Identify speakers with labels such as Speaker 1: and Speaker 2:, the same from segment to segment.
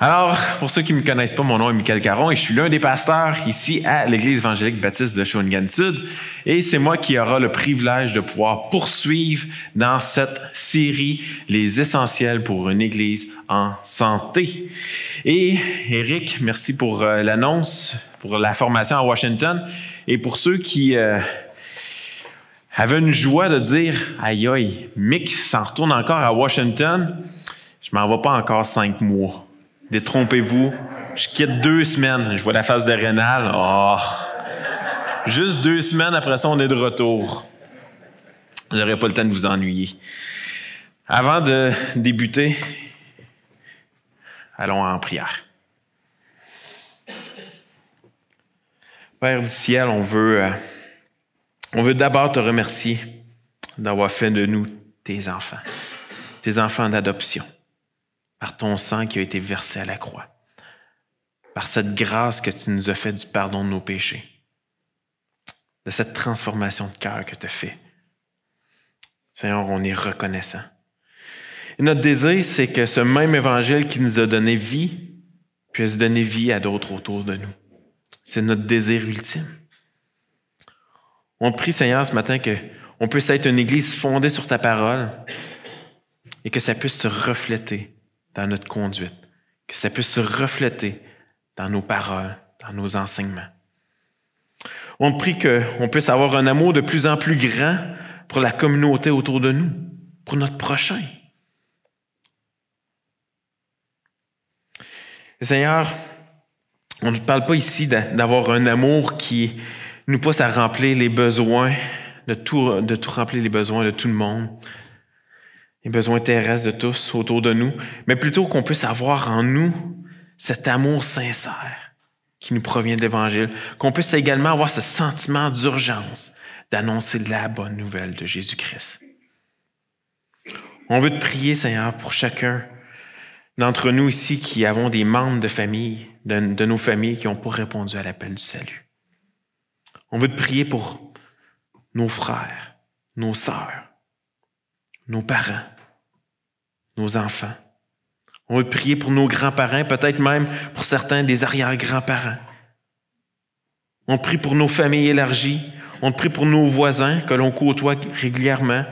Speaker 1: Alors, pour ceux qui ne me connaissent pas, mon nom est Michael Caron et je suis l'un des pasteurs ici à l'Église évangélique baptiste de Shawinigan Sud. Et c'est moi qui aura le privilège de pouvoir poursuivre dans cette série Les essentiels pour une Église en santé. Et Eric, merci pour euh, l'annonce, pour la formation à Washington. Et pour ceux qui euh, avaient une joie de dire, aïe aïe, Mick s'en retourne encore à Washington, je m'en vais pas encore cinq mois. Détrompez-vous. Je quitte deux semaines. Je vois la face de Rénal. Oh. Juste deux semaines après ça, on est de retour. Je n'aurai pas le temps de vous ennuyer. Avant de débuter, allons en prière. Père du ciel, on veut, euh, on veut d'abord te remercier d'avoir fait de nous tes enfants, tes enfants d'adoption par ton sang qui a été versé à la croix, par cette grâce que tu nous as fait du pardon de nos péchés, de cette transformation de cœur que tu as fait. Seigneur, on est reconnaissant. Et notre désir, c'est que ce même évangile qui nous a donné vie puisse donner vie à d'autres autour de nous. C'est notre désir ultime. On prie, Seigneur, ce matin que on puisse être une église fondée sur ta parole et que ça puisse se refléter dans notre conduite, que ça puisse se refléter dans nos paroles, dans nos enseignements. On prie qu'on puisse avoir un amour de plus en plus grand pour la communauté autour de nous, pour notre prochain. Seigneur, on ne parle pas ici d'avoir un amour qui nous pousse à remplir les besoins, de tout, de tout remplir les besoins de tout le monde, les besoins terrestres de tous autour de nous, mais plutôt qu'on puisse avoir en nous cet amour sincère qui nous provient de l'Évangile, qu'on puisse également avoir ce sentiment d'urgence d'annoncer la bonne nouvelle de Jésus-Christ. On veut te prier, Seigneur, pour chacun d'entre nous ici qui avons des membres de famille, de, de nos familles qui n'ont pas répondu à l'appel du salut. On veut te prier pour nos frères, nos sœurs, nos parents, nos enfants. On veut prier pour nos grands-parents, peut-être même pour certains des arrière-grands-parents. On prie pour nos familles élargies. On prie pour nos voisins que l'on côtoie régulièrement.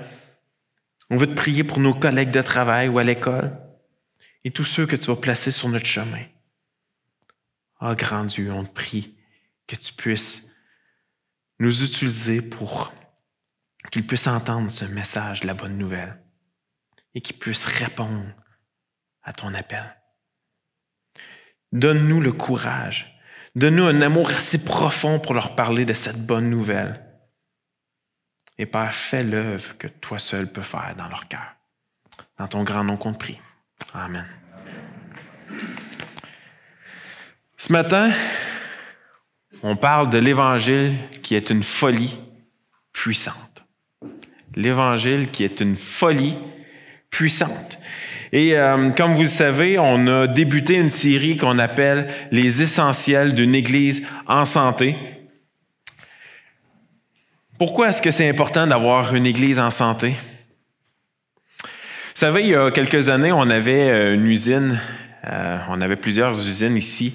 Speaker 1: On veut te prier pour nos collègues de travail ou à l'école et tous ceux que tu vas placer sur notre chemin. Ah, oh, grand Dieu, on te prie que tu puisses nous utiliser pour qu'ils puissent entendre ce message de la bonne nouvelle et qui puisse répondre à ton appel. Donne-nous le courage. Donne-nous un amour assez profond pour leur parler de cette bonne nouvelle. Et Père, fais l'œuvre que toi seul peux faire dans leur cœur. Dans ton grand nom qu'on te prie. Amen. Ce matin, on parle de l'Évangile qui est une folie puissante. L'Évangile qui est une folie puissante. Et euh, comme vous le savez, on a débuté une série qu'on appelle Les essentiels d'une Église en santé. Pourquoi est-ce que c'est important d'avoir une Église en santé? Vous savez, il y a quelques années, on avait euh, une usine, euh, on avait plusieurs usines ici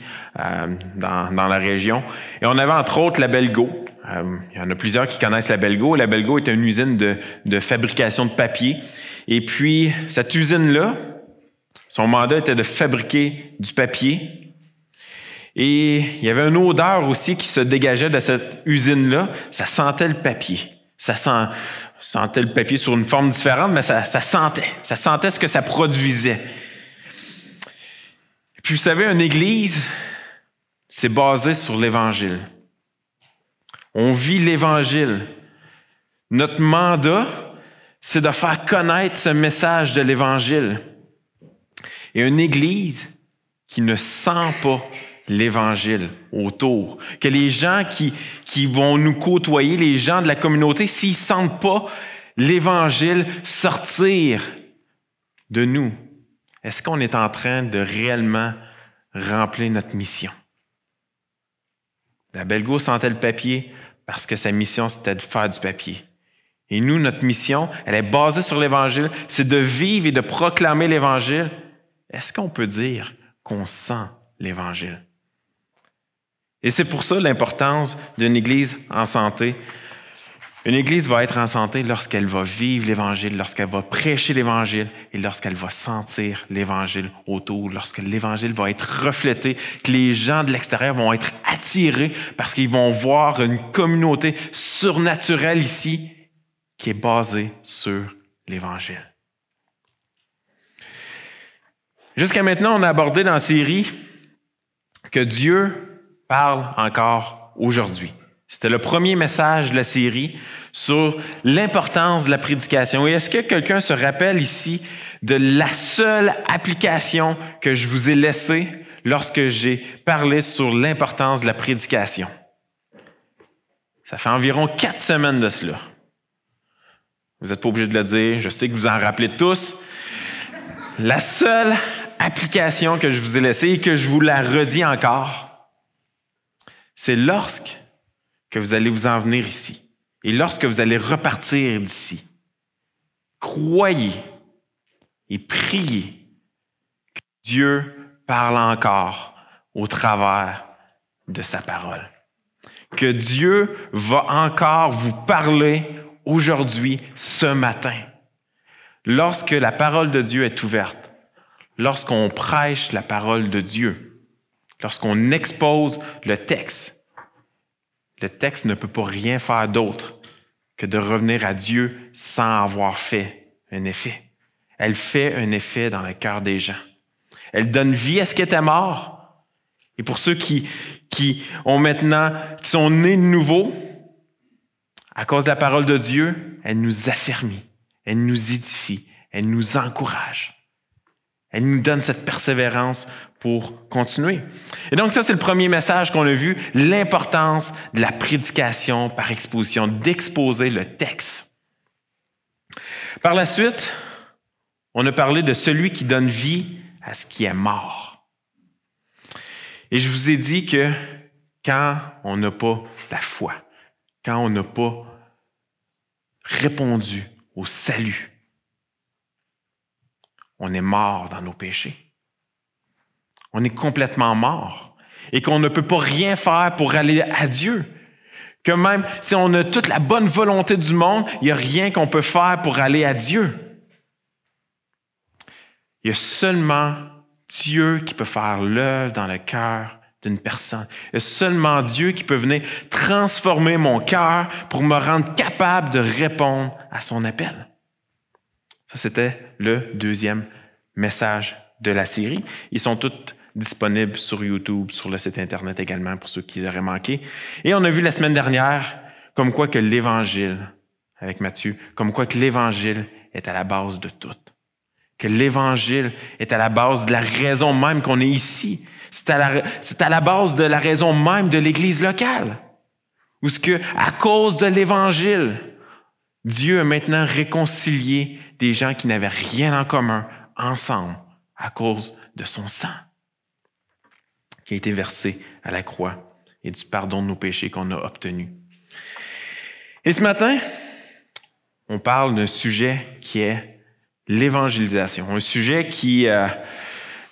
Speaker 1: dans, dans, la région, et on avait entre autres la Belgo. Il y en a plusieurs qui connaissent la Belgo. La Belgo est une usine de, fabrication de papier. Et puis, cette usine-là, son mandat était de fabriquer du papier. Et il y avait une odeur aussi qui se dégageait de cette usine-là. Ça sentait le papier. Ça sentait le papier sur une forme différente, mais ça, ça sentait. Ça sentait ce que ça produisait. Et puis, vous savez, une église, c'est basé sur l'Évangile. On vit l'Évangile. Notre mandat, c'est de faire connaître ce message de l'Évangile. Et une Église qui ne sent pas l'Évangile autour, que les gens qui, vont nous côtoyer, les gens de la communauté, s'ils ne sentent pas l'Évangile sortir de nous, est-ce qu'on est en train de réellement remplir notre mission? La Belgo sentait le papier parce que sa mission, c'était de faire du papier. Et nous, notre mission, elle est basée sur l'Évangile, c'est de vivre et de proclamer l'Évangile. Est-ce qu'on peut dire qu'on sent l'Évangile? Et c'est pour ça l'importance d'une Église en santé. Une Église va être en santé lorsqu'elle va vivre l'Évangile, lorsqu'elle va prêcher l'Évangile et lorsqu'elle va sentir l'Évangile autour, lorsque l'Évangile va être reflété, que les gens de l'extérieur vont être attirés parce qu'ils vont voir une communauté surnaturelle ici qui est basée sur l'Évangile. Jusqu'à maintenant, on a abordé dans la série que Dieu parle encore aujourd'hui. C'était le premier message de la série sur l'importance de la prédication. Et est-ce que quelqu'un se rappelle ici de la seule application que je vous ai laissée lorsque j'ai parlé sur l'importance de la prédication? Ça fait environ quatre semaines de cela. Vous n'êtes pas obligé de le dire, je sais que vous en rappelez tous. La seule application que je vous ai laissée et que je vous la redis encore, c'est lorsque que vous allez vous en venir ici et lorsque vous allez repartir d'ici, croyez et priez que Dieu parle encore au travers de sa parole. Que Dieu va encore vous parler aujourd'hui, ce matin. Lorsque la parole de Dieu est ouverte, lorsqu'on prêche la parole de Dieu, lorsqu'on expose le texte, le texte ne peut pas rien faire d'autre que de revenir à Dieu sans avoir fait un effet. Elle fait un effet dans le cœur des gens. Elle donne vie à ce qui était mort. Et pour ceux qui, ont maintenant, qui sont nés de nouveau, à cause de la parole de Dieu, elle nous affermit, elle nous édifie, elle nous encourage. Elle nous donne cette persévérance pour continuer. Et donc ça, c'est le premier message qu'on a vu, l'importance de la prédication par exposition, d'exposer le texte. Par la suite, on a parlé de celui qui donne vie à ce qui est mort. Et je vous ai dit que quand on n'a pas la foi, quand on n'a pas répondu au salut, on est mort dans nos péchés. On est complètement mort et qu'on ne peut pas rien faire pour aller à Dieu. Que même si on a toute la bonne volonté du monde, il n'y a rien qu'on peut faire pour aller à Dieu. Il y a seulement Dieu qui peut faire l'œuvre dans le cœur d'une personne. Il y a seulement Dieu qui peut venir transformer mon cœur pour me rendre capable de répondre à son appel. Ça, c'était le deuxième message de la série. Ils sont tous disponibles sur YouTube, sur le site Internet également pour ceux qui auraient manqué. Et on a vu la semaine dernière comme quoi que l'Évangile, avec Matthieu, comme quoi que l'Évangile est à la base de tout. Que l'Évangile est à la base de la raison même qu'on est ici. C'est à, la, c'est à la base de la raison même de l'Église locale. Ou ce que, à cause de l'Évangile, Dieu a maintenant réconcilié des gens qui n'avaient rien en commun ensemble à cause de son sang qui a été versé à la croix et du pardon de nos péchés qu'on a obtenu. Et ce matin, on parle d'un sujet qui est l'évangélisation, un sujet qui, euh,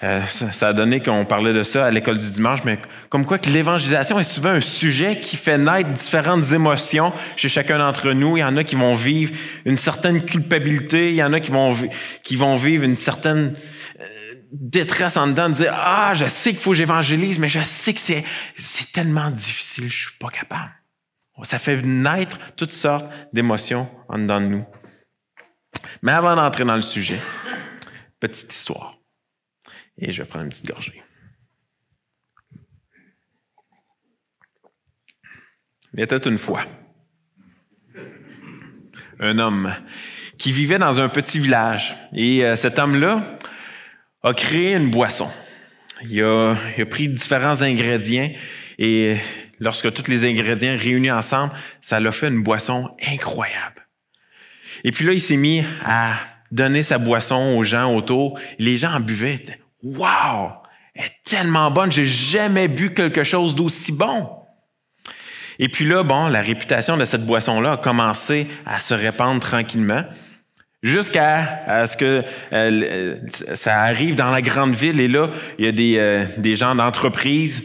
Speaker 1: euh, ça, a donné qu'on parlait de ça à l'école du dimanche, mais comme quoi que l'évangélisation est souvent un sujet qui fait naître différentes émotions chez chacun d'entre nous. Il y en a qui vont vivre une certaine culpabilité, il y en a qui vont, vivre une certaine détresse en dedans, de dire ah je sais qu'il faut que j'évangélise, mais je sais que c'est tellement difficile, je suis pas capable. Ça fait naître toutes sortes d'émotions en dedans de nous. Mais avant d'entrer dans le sujet, petite histoire. Et je vais prendre une petite gorgée. Il était une fois un homme qui vivait dans un petit village. Et euh, cet homme-là a créé une boisson. Il a, pris différents ingrédients et lorsque tous les ingrédients réunis ensemble, ça l'a fait une boisson incroyable. Et puis là, il s'est mis à donner sa boisson aux gens autour. Les gens en buvaient. Wow! Elle est tellement bonne, j'ai jamais bu quelque chose d'aussi bon. Et puis là, bon, la réputation de cette boisson-là a commencé à se répandre tranquillement. Jusqu'à ce que euh, ça arrive dans la grande ville et là, il y a des, euh, gens d'entreprise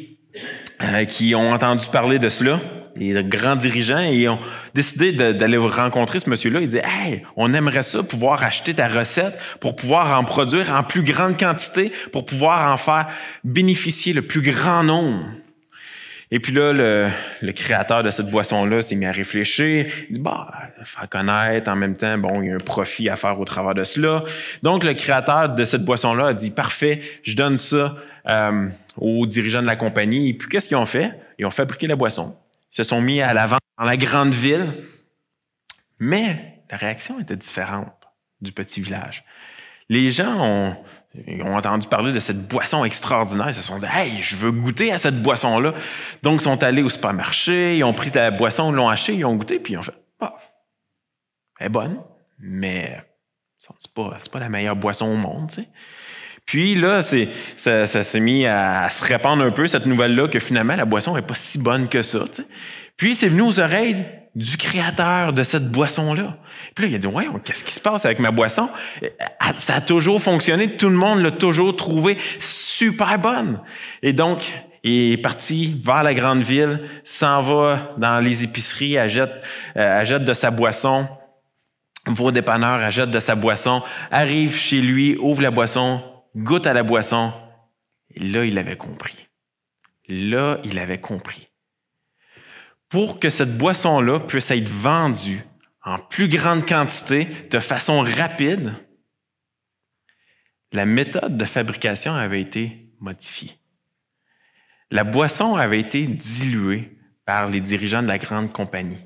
Speaker 1: euh, qui ont entendu parler de cela, des grands dirigeants, et ont décidé d'aller rencontrer ce monsieur-là. Il dit Hey, on aimerait ça, pouvoir acheter ta recette pour pouvoir en produire en plus grande quantité, pour pouvoir en faire bénéficier le plus grand nombre. Et puis là, le, créateur de cette boisson-là s'est mis à réfléchir. Il dit, bah, faire connaître, en même temps, bon, il y a un profit à faire au travers de cela. Donc, le créateur de cette boisson-là a dit, parfait, je donne ça euh, aux dirigeants de la compagnie. Et puis, qu'est-ce qu'ils ont fait? Ils ont fabriqué la boisson. Ils se sont mis à la dans la grande ville. Mais la réaction était différente du petit village. Les gens ont, ils ont entendu parler de cette boisson extraordinaire. Ils se sont dit, hey, je veux goûter à cette boisson-là. Donc, ils sont allés au supermarché, ils ont pris la boisson, l'ont acheté, ils ont goûté, puis ils ont fait, ah, elle est bonne, mais c'est pas, pas la meilleure boisson au monde, tu sais. Puis là, c'est, ça, s'est mis à, se répandre un peu, cette nouvelle-là, que finalement, la boisson n'est pas si bonne que ça. Puis c'est venu aux oreilles du créateur de cette boisson-là. Puis là, il a dit, ouais, qu'est-ce qui se passe avec ma boisson? Ça a toujours fonctionné, tout le monde l'a toujours trouvé super bonne. Et donc, il est parti vers la grande ville, s'en va dans les épiceries, achète, euh, de sa boisson, va au dépanneur, achète de sa boisson, arrive chez lui, ouvre la boisson, goûte à la boisson. Et là, il avait compris. Là, il avait compris pour que cette boisson-là puisse être vendue en plus grande quantité, de façon rapide, la méthode de fabrication avait été modifiée. La boisson avait été diluée par les dirigeants de la grande compagnie.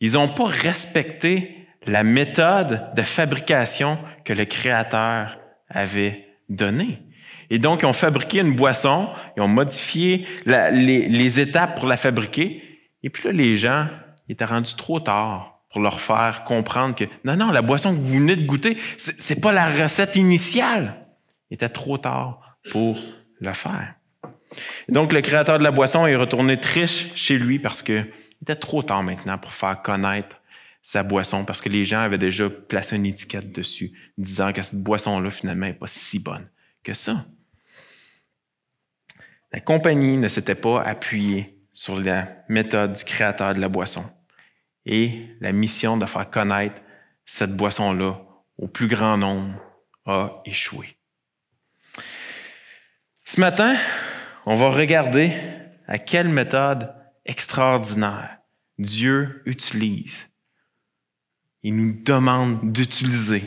Speaker 1: Ils n'ont pas respecté la méthode de fabrication que le créateur avait donnée. Et donc, ils ont fabriqué une boisson, ils ont modifié les, les étapes pour la fabriquer, et puis là, les gens étaient rendus trop tard pour leur faire comprendre que non, non, la boisson que vous venez de goûter, c'est pas la recette initiale. Il était trop tard pour le faire. donc, le créateur de la boisson est retourné triste chez lui parce que il était trop tard maintenant pour faire connaître sa boisson parce que les gens avaient déjà placé une étiquette dessus disant que cette boisson-là, finalement, n'est pas si bonne que ça. La compagnie ne s'était pas appuyée sur la méthode du créateur de la boisson et la mission de faire connaître cette boisson-là au plus grand nombre a échoué. Ce matin, on va regarder à quelle méthode extraordinaire Dieu utilise. Il nous demande d'utiliser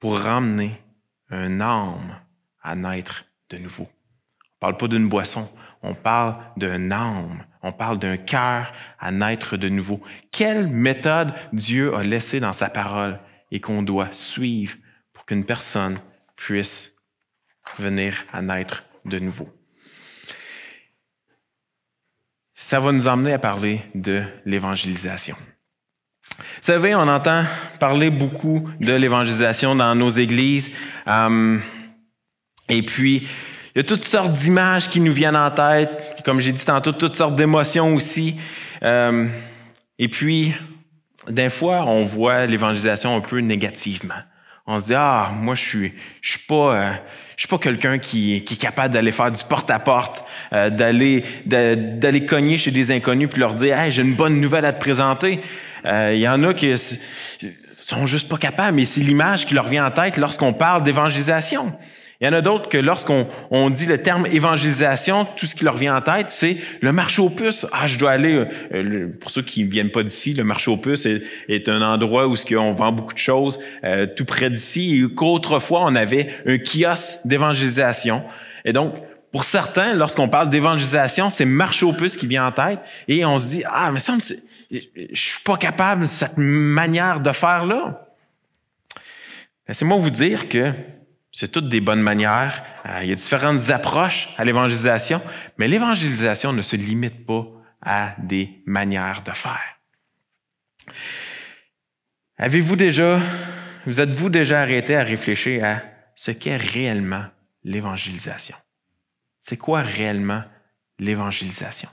Speaker 1: pour ramener un âme à naître de nouveau. On ne parle pas d'une boisson, on parle d'un âme, on parle d'un cœur à naître de nouveau. Quelle méthode Dieu a laissée dans sa parole et qu'on doit suivre pour qu'une personne puisse venir à naître de nouveau? Ça va nous emmener à parler de l'évangélisation. Vous savez, on entend parler beaucoup de l'évangélisation dans nos églises. Euh, et puis, il y a toutes sortes d'images qui nous viennent en tête, comme j'ai dit tantôt, toutes sortes d'émotions aussi. Euh, et puis, des fois, on voit l'évangélisation un peu négativement. On se dit ah moi je suis je suis pas euh, je suis pas quelqu'un qui, qui est capable d'aller faire du porte à porte euh, d'aller d'aller cogner chez des inconnus puis leur dire hey j'ai une bonne nouvelle à te présenter il y en a qui sont juste pas capables mais c'est l'image qui leur vient en tête lorsqu'on parle d'évangélisation il y en a d'autres que lorsqu'on on dit le terme évangélisation, tout ce qui leur vient en tête, c'est le marché aux puces. Ah, je dois aller, euh, pour ceux qui ne viennent pas d'ici, le marché aux puces est, un endroit où on vend beaucoup de choses euh, tout près d'ici, qu'autrefois on avait un kiosque d'évangélisation. Et donc, pour certains, lorsqu'on parle d'évangélisation, c'est marché aux puces qui vient en tête, et on se dit, ah, mais ça, je suis pas capable de cette manière de faire là. Laissez-moi vous dire que c'est toutes des bonnes manières. Euh, il y a différentes approches à l'évangélisation, mais l'évangélisation ne se limite pas à des manières de faire. Avez-vous déjà, vous êtes-vous déjà arrêté à réfléchir à ce qu'est réellement l'évangélisation? C'est quoi réellement l'évangélisation?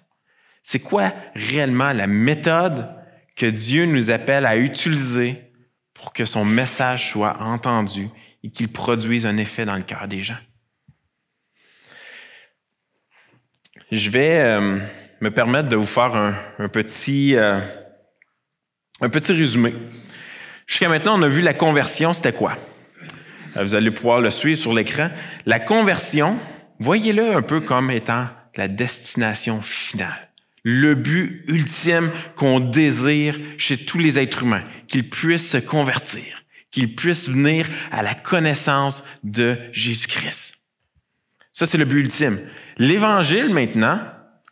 Speaker 1: C'est quoi réellement la méthode que Dieu nous appelle à utiliser pour que son message soit entendu et qu'il produise un effet dans le cœur des gens. Je vais euh, me permettre de vous faire un, petit, euh, un petit résumé. Jusqu'à maintenant, on a vu la conversion, c'était quoi? Euh, vous allez pouvoir le suivre sur l'écran. La conversion, voyez-le un peu comme étant la destination finale. Le but ultime qu'on désire chez tous les êtres humains, qu'ils puissent se convertir, qu'ils puissent venir à la connaissance de Jésus-Christ. Ça, c'est le but ultime. L'évangile, maintenant,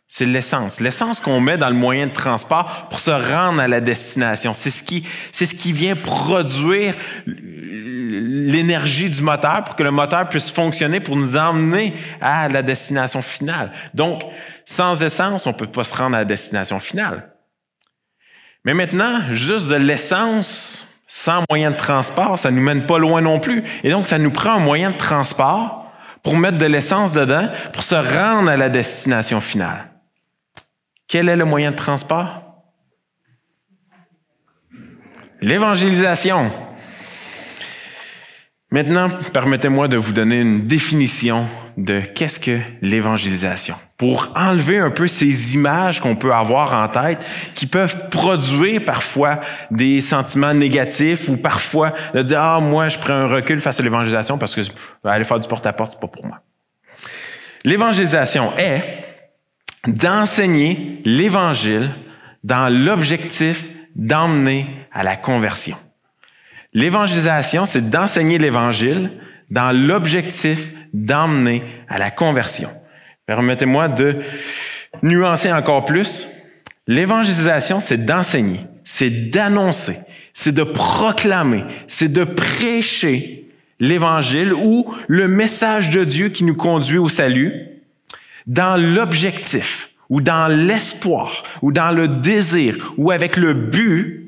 Speaker 1: c'est l'essence. L'essence qu'on met dans le moyen de transport pour se rendre à la destination. C'est ce qui, c'est ce qui vient produire l'énergie du moteur pour que le moteur puisse fonctionner pour nous emmener à la destination finale. Donc, sans essence, on peut pas se rendre à la destination finale. Mais maintenant, juste de l'essence sans moyen de transport, ça nous mène pas loin non plus. Et donc, ça nous prend un moyen de transport pour mettre de l'essence dedans pour se rendre à la destination finale. Quel est le moyen de transport? L'évangélisation. Maintenant, permettez-moi de vous donner une définition de qu'est-ce que l'évangélisation. Pour enlever un peu ces images qu'on peut avoir en tête, qui peuvent produire parfois des sentiments négatifs ou parfois de dire, ah, moi, je prends un recul face à l'évangélisation parce que aller faire du porte-à-porte, c'est pas pour moi. L'évangélisation est d'enseigner l'Évangile dans l'objectif d'emmener à la conversion. L'évangélisation, c'est d'enseigner l'Évangile dans l'objectif d'emmener à la conversion. Permettez-moi de nuancer encore plus. L'évangélisation, c'est d'enseigner, c'est d'annoncer, c'est de proclamer, c'est de prêcher l'Évangile ou le message de Dieu qui nous conduit au salut dans l'objectif ou dans l'espoir ou dans le désir ou avec le but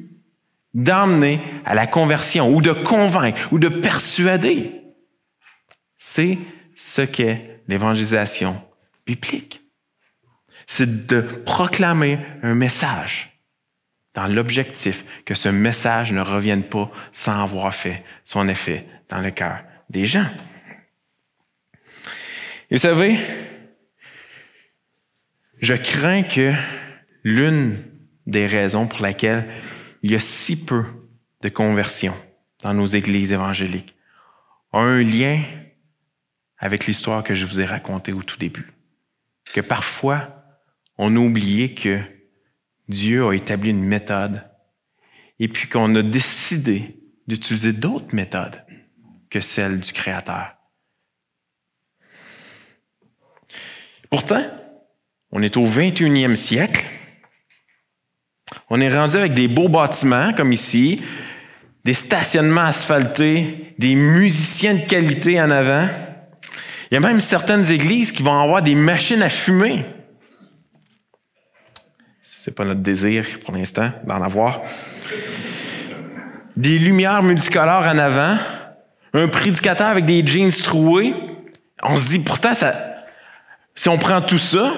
Speaker 1: d'emmener à la conversion ou de convaincre ou de persuader. C'est ce qu'est l'évangélisation biblique. C'est de proclamer un message dans l'objectif que ce message ne revienne pas sans avoir fait son effet dans le cœur des gens. Et vous savez, je crains que l'une des raisons pour laquelle il y a si peu de conversions dans nos églises évangéliques a un lien avec l'histoire que je vous ai racontée au tout début. Que parfois, on a oublié que Dieu a établi une méthode et puis qu'on a décidé d'utiliser d'autres méthodes que celles du Créateur. Pourtant, on est au 21e siècle. On est rendu avec des beaux bâtiments comme ici, des stationnements asphaltés, des musiciens de qualité en avant. Il y a même certaines églises qui vont avoir des machines à fumer. C'est pas notre désir pour l'instant d'en avoir. Des lumières multicolores en avant, un prédicateur avec des jeans troués. On se dit pourtant ça, si on prend tout ça,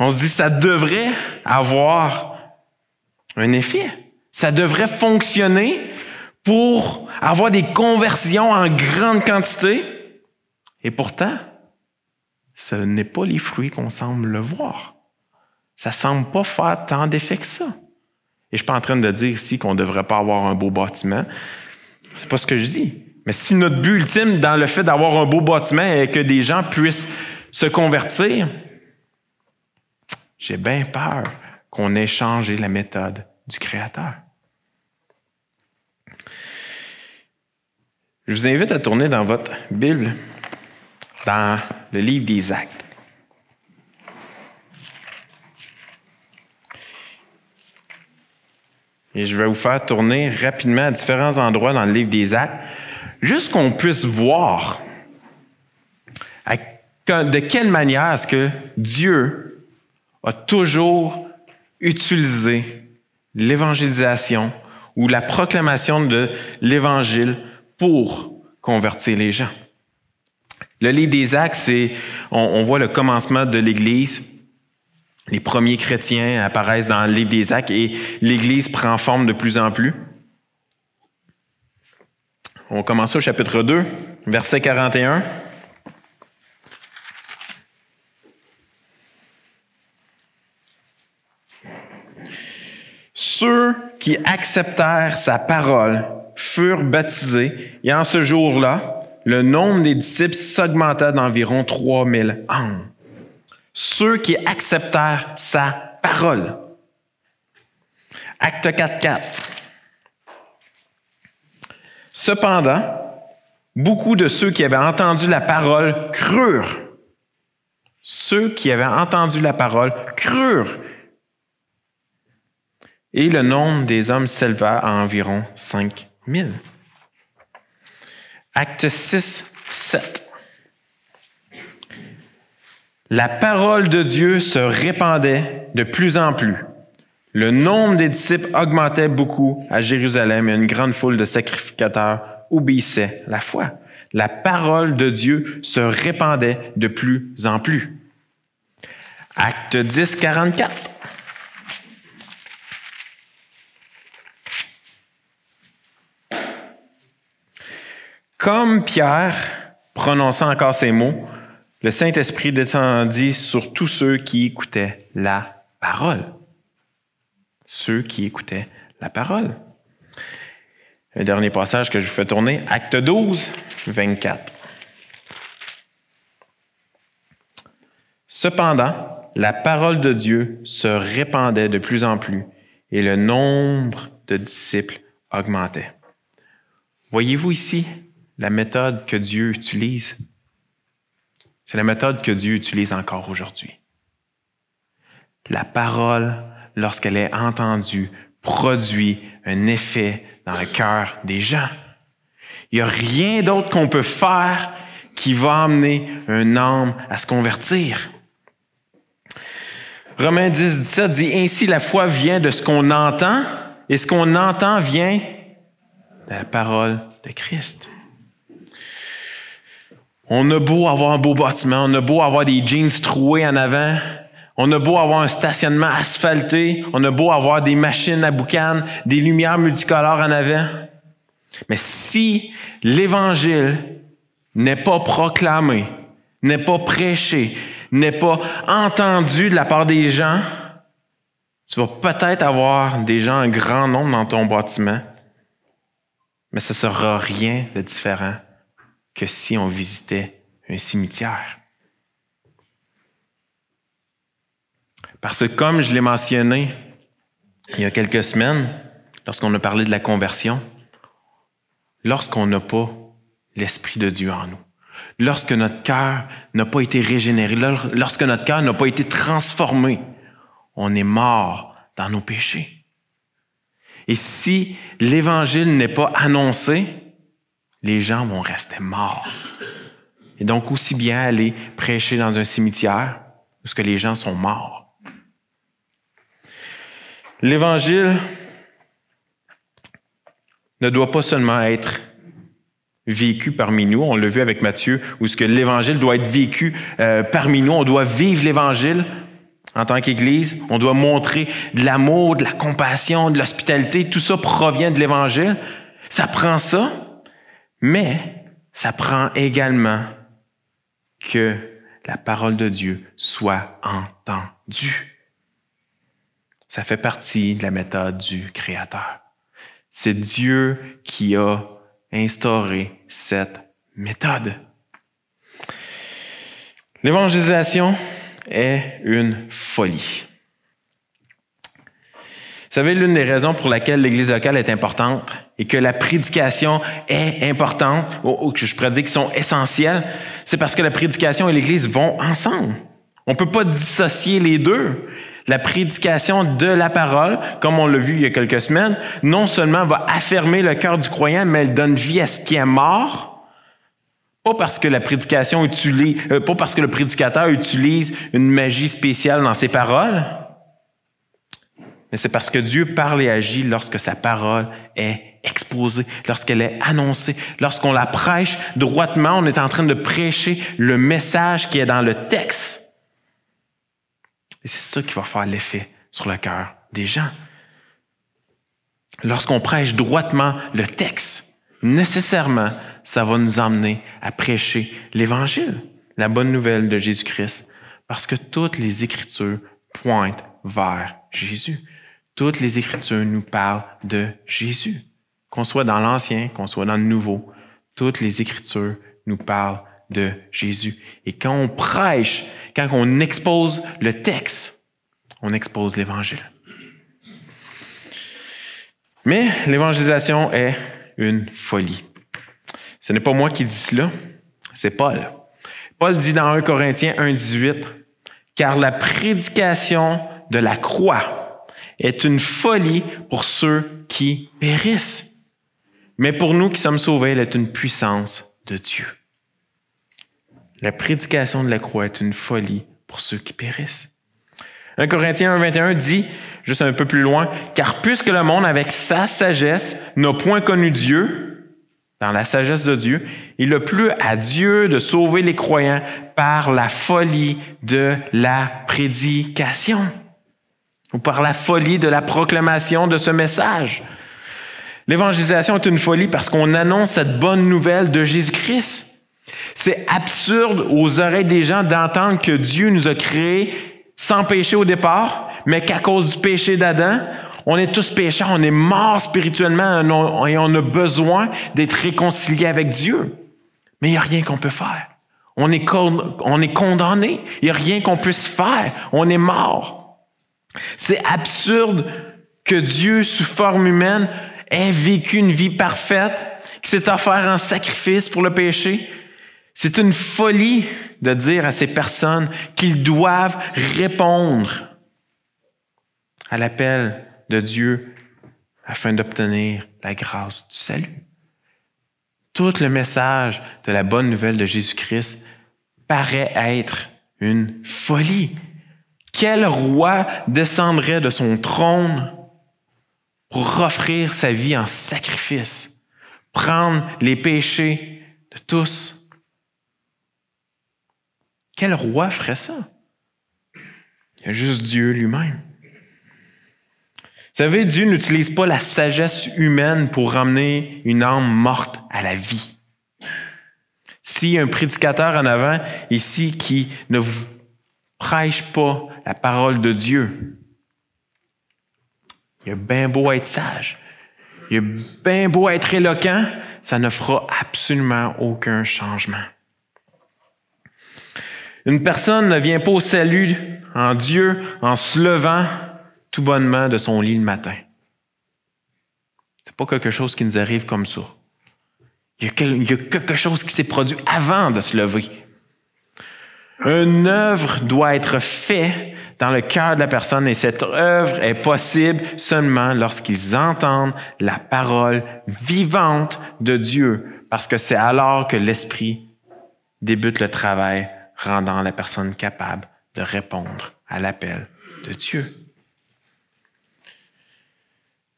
Speaker 1: on se dit, ça devrait avoir un effet. Ça devrait fonctionner pour avoir des conversions en grande quantité. Et pourtant, ce n'est pas les fruits qu'on semble le voir. Ça semble pas faire tant d'effet que ça. Et je suis pas en train de dire ici qu'on ne devrait pas avoir un beau bâtiment. C'est pas ce que je dis. Mais si notre but ultime dans le fait d'avoir un beau bâtiment est que des gens puissent se convertir, j'ai bien peur qu'on ait changé la méthode du Créateur. Je vous invite à tourner dans votre Bible, dans le livre des Actes. Et je vais vous faire tourner rapidement à différents endroits dans le livre des Actes, juste qu'on puisse voir de quelle manière est-ce que Dieu a toujours utilisé l'évangélisation ou la proclamation de l'évangile pour convertir les gens. Le livre des Actes, c'est, on, voit le commencement de l'Église. Les premiers chrétiens apparaissent dans le livre des Actes et l'Église prend forme de plus en plus. On commence au chapitre 2, verset 41. Ceux qui acceptèrent sa parole furent baptisés, et en ce jour-là, le nombre des disciples s'augmenta d'environ 3000 âmes. Ceux qui acceptèrent sa parole. Acte 4, 4. Cependant, beaucoup de ceux qui avaient entendu la parole crurent. Ceux qui avaient entendu la parole crurent et le nombre des hommes s'éleva à environ 5000. Acte 6, 7. La parole de Dieu se répandait de plus en plus. Le nombre des disciples augmentait beaucoup à Jérusalem et une grande foule de sacrificateurs obéissait la foi. La parole de Dieu se répandait de plus en plus. Acte 10, 44. Comme Pierre prononçant encore ces mots, le Saint-Esprit descendit sur tous ceux qui écoutaient la parole. Ceux qui écoutaient la parole. Un dernier passage que je vous fais tourner, Acte 12, 24. Cependant, la parole de Dieu se répandait de plus en plus et le nombre de disciples augmentait. Voyez-vous ici la méthode que Dieu utilise, c'est la méthode que Dieu utilise encore aujourd'hui. La parole, lorsqu'elle est entendue, produit un effet dans le cœur des gens. Il n'y a rien d'autre qu'on peut faire qui va amener un âme à se convertir. Romains 10, 17 dit Ainsi la foi vient de ce qu'on entend, et ce qu'on entend vient de la parole de Christ. On a beau avoir un beau bâtiment, on a beau avoir des jeans troués en avant, on a beau avoir un stationnement asphalté, on a beau avoir des machines à boucan, des lumières multicolores en avant. Mais si l'Évangile n'est pas proclamé, n'est pas prêché, n'est pas entendu de la part des gens, tu vas peut-être avoir des gens en grand nombre dans ton bâtiment, mais ce sera rien de différent que si on visitait un cimetière. Parce que comme je l'ai mentionné il y a quelques semaines, lorsqu'on a parlé de la conversion, lorsqu'on n'a pas l'Esprit de Dieu en nous, lorsque notre cœur n'a pas été régénéré, lorsque notre cœur n'a pas été transformé, on est mort dans nos péchés. Et si l'Évangile n'est pas annoncé, les gens vont rester morts. Et donc, aussi bien aller prêcher dans un cimetière où que les gens sont morts. L'Évangile ne doit pas seulement être vécu parmi nous, on l'a vu avec Matthieu, où ce que l'Évangile doit être vécu euh, parmi nous, on doit vivre l'Évangile en tant qu'Église, on doit montrer de l'amour, de la compassion, de l'hospitalité, tout ça provient de l'Évangile. Ça prend ça, mais ça prend également que la parole de Dieu soit entendue. Ça fait partie de la méthode du Créateur. C'est Dieu qui a instauré cette méthode. L'évangélisation est une folie. Vous savez, l'une des raisons pour laquelle l'Église locale est importante et que la prédication est importante, ou, que je pourrais dire qu'ils sont essentiels, c'est parce que la prédication et l'Église vont ensemble. On ne peut pas dissocier les deux. La prédication de la parole, comme on l'a vu il y a quelques semaines, non seulement va affermer le cœur du croyant, mais elle donne vie à ce qui est mort. Pas parce que la prédication utilise, euh, pas parce que le prédicateur utilise une magie spéciale dans ses paroles, mais c'est parce que Dieu parle et agit lorsque sa parole est exposée, lorsqu'elle est annoncée, lorsqu'on la prêche droitement, on est en train de prêcher le message qui est dans le texte. Et c'est ça qui va faire l'effet sur le cœur des gens. Lorsqu'on prêche droitement le texte, nécessairement, ça va nous emmener à prêcher l'Évangile, la bonne nouvelle de Jésus-Christ, parce que toutes les Écritures pointent vers Jésus. Toutes les Écritures nous parlent de Jésus. Qu'on soit dans l'Ancien, qu'on soit dans le Nouveau, toutes les Écritures nous parlent de Jésus. Et quand on prêche, quand on expose le texte, on expose l'Évangile. Mais l'évangélisation est une folie. Ce n'est pas moi qui dis cela, c'est Paul. Paul dit dans 1 Corinthiens 1.18, car la prédication de la croix est une folie pour ceux qui périssent. Mais pour nous qui sommes sauvés, elle est une puissance de Dieu. La prédication de la croix est une folie pour ceux qui périssent. 1 Corinthiens 1, dit, juste un peu plus loin, car puisque le monde, avec sa sagesse, n'a point connu Dieu, dans la sagesse de Dieu, il a plu à Dieu de sauver les croyants par la folie de la prédication, ou par la folie de la proclamation de ce message. L'évangélisation est une folie parce qu'on annonce cette bonne nouvelle de Jésus-Christ. C'est absurde aux oreilles des gens d'entendre que Dieu nous a créés sans péché au départ, mais qu'à cause du péché d'Adam, on est tous pécheurs, on est morts spirituellement et on a besoin d'être réconciliés avec Dieu. Mais il n'y a rien qu'on peut faire. On est, on est condamné. Il n'y a rien qu'on puisse faire. On est mort. C'est absurde que Dieu, sous forme humaine, ait vécu une vie parfaite, qui s'est offert un sacrifice pour le péché, c'est une folie de dire à ces personnes qu'ils doivent répondre à l'appel de Dieu afin d'obtenir la grâce du salut. Tout le message de la bonne nouvelle de Jésus-Christ paraît être une folie. Quel roi descendrait de son trône pour offrir sa vie en sacrifice, prendre les péchés de tous? Quel roi ferait ça? Il y a juste Dieu lui-même. Vous savez, Dieu n'utilise pas la sagesse humaine pour ramener une âme morte à la vie. Si un prédicateur en avant ici qui ne vous prêche pas la parole de Dieu, il a bien beau être sage, il a bien beau être éloquent, ça ne fera absolument aucun changement. Une personne ne vient pas au salut en Dieu en se levant tout bonnement de son lit le matin. C'est pas quelque chose qui nous arrive comme ça. Il y a quelque chose qui s'est produit avant de se lever. Une œuvre doit être faite dans le cœur de la personne et cette œuvre est possible seulement lorsqu'ils entendent la parole vivante de Dieu, parce que c'est alors que l'Esprit débute le travail rendant la personne capable de répondre à l'appel de Dieu.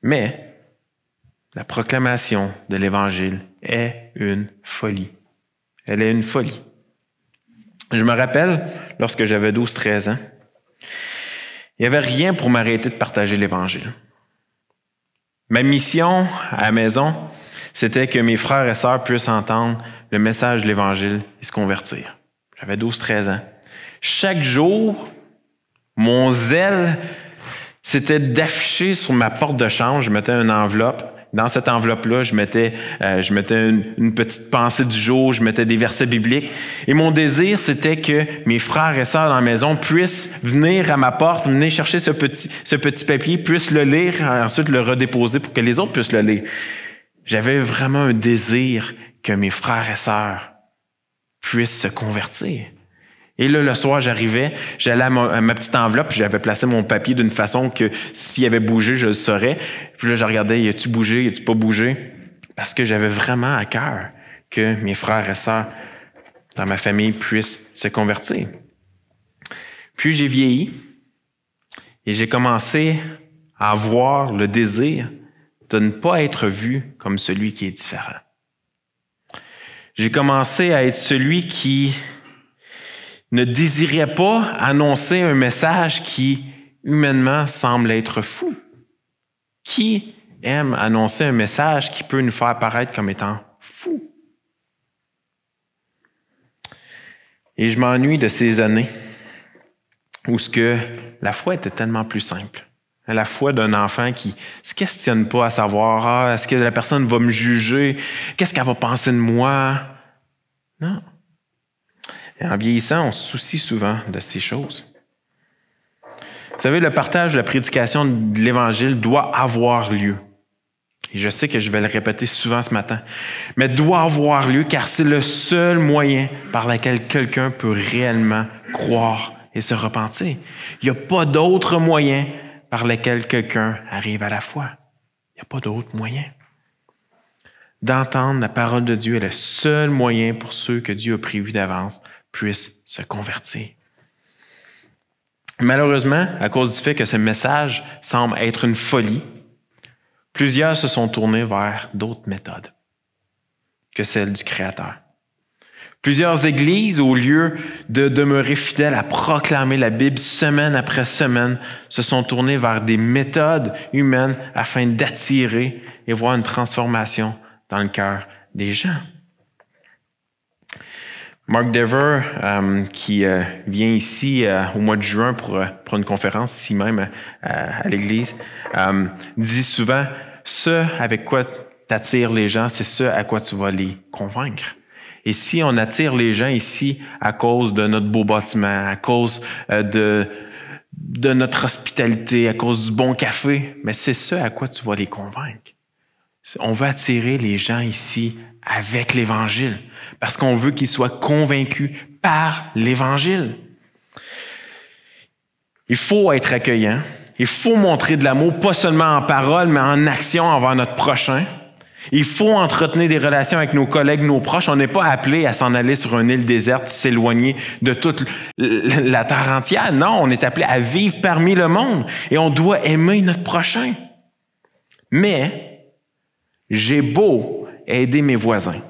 Speaker 1: Mais la proclamation de l'Évangile est une folie. Elle est une folie. Je me rappelle, lorsque j'avais 12-13 ans, il n'y avait rien pour m'arrêter de partager l'Évangile. Ma mission à la maison, c'était que mes frères et sœurs puissent entendre le message de l'Évangile et se convertir. J'avais 12-13 ans. Chaque jour, mon zèle, c'était d'afficher sur ma porte de chambre, je mettais une enveloppe. Dans cette enveloppe-là, je mettais, euh, je mettais une, petite pensée du jour, je mettais des versets bibliques. Et mon désir, c'était que mes frères et sœurs dans la maison puissent venir à ma porte, venir chercher ce petit, ce petit papier, puissent le lire, ensuite le redéposer pour que les autres puissent le lire. J'avais vraiment un désir que mes frères et sœurs puisse se convertir. Et là, le soir, j'arrivais, j'allais à, ma, petite enveloppe, j'avais placé mon papier d'une façon que s'il avait bougé, je le saurais. Puis là, je regardais, y a-tu bougé, y a-tu pas bougé? Parce que j'avais vraiment à cœur que mes frères et sœurs dans ma famille puissent se convertir. Puis j'ai vieilli et j'ai commencé à avoir le désir de ne pas être vu comme celui qui est différent. J'ai commencé à être celui qui ne désirait pas annoncer un message qui humainement semble être fou. Qui aime annoncer un message qui peut nous faire paraître comme étant fou? Et je m'ennuie de ces années où ce que la foi était tellement plus simple. La foi d'un enfant qui se questionne pas à savoir ah, est-ce que la personne va me juger, qu'est-ce qu'elle va penser de moi? Non. Et en vieillissant, on se soucie souvent de ces choses. Vous savez, le partage de la prédication de l'Évangile doit avoir lieu. Et je sais que je vais le répéter souvent ce matin, mais doit avoir lieu car c'est le seul moyen par lequel quelqu'un peut réellement croire et se repentir. Il n'y a pas d'autre moyen par lequel quelqu'un arrive à la foi. Il n'y a pas d'autre moyen. D'entendre la parole de Dieu est le seul moyen pour ceux que Dieu a prévus d'avance puissent se convertir. Malheureusement, à cause du fait que ce message semble être une folie, plusieurs se sont tournés vers d'autres méthodes que celle du Créateur. Plusieurs églises, au lieu de demeurer fidèles à proclamer la Bible semaine après semaine, se sont tournées vers des méthodes humaines afin d'attirer et voir une transformation dans le cœur des gens. Mark Dever, euh, qui euh, vient ici euh, au mois de juin pour, pour une conférence ici même à l'Église, dit souvent, ce avec quoi t'attires les gens, c'est ce à quoi tu vas les convaincre. Et si on attire les gens ici à cause de notre beau bâtiment, à cause de, de notre hospitalité, à cause du bon café, mais c'est ce à quoi tu vas les convaincre. On veut attirer les gens ici avec l'Évangile, parce qu'on veut qu'ils soient convaincus par l'Évangile. Il faut être accueillant, il faut montrer de l'amour, pas seulement en parole, mais en action envers notre prochain. Il faut entretenir des relations avec nos collègues, nos proches. On n'est pas appelé à s'en aller sur une île déserte, s'éloigner de toute la terre entière. Non, on est appelé à vivre parmi le monde et on doit aimer notre prochain. Mais j'ai beau aider mes voisins.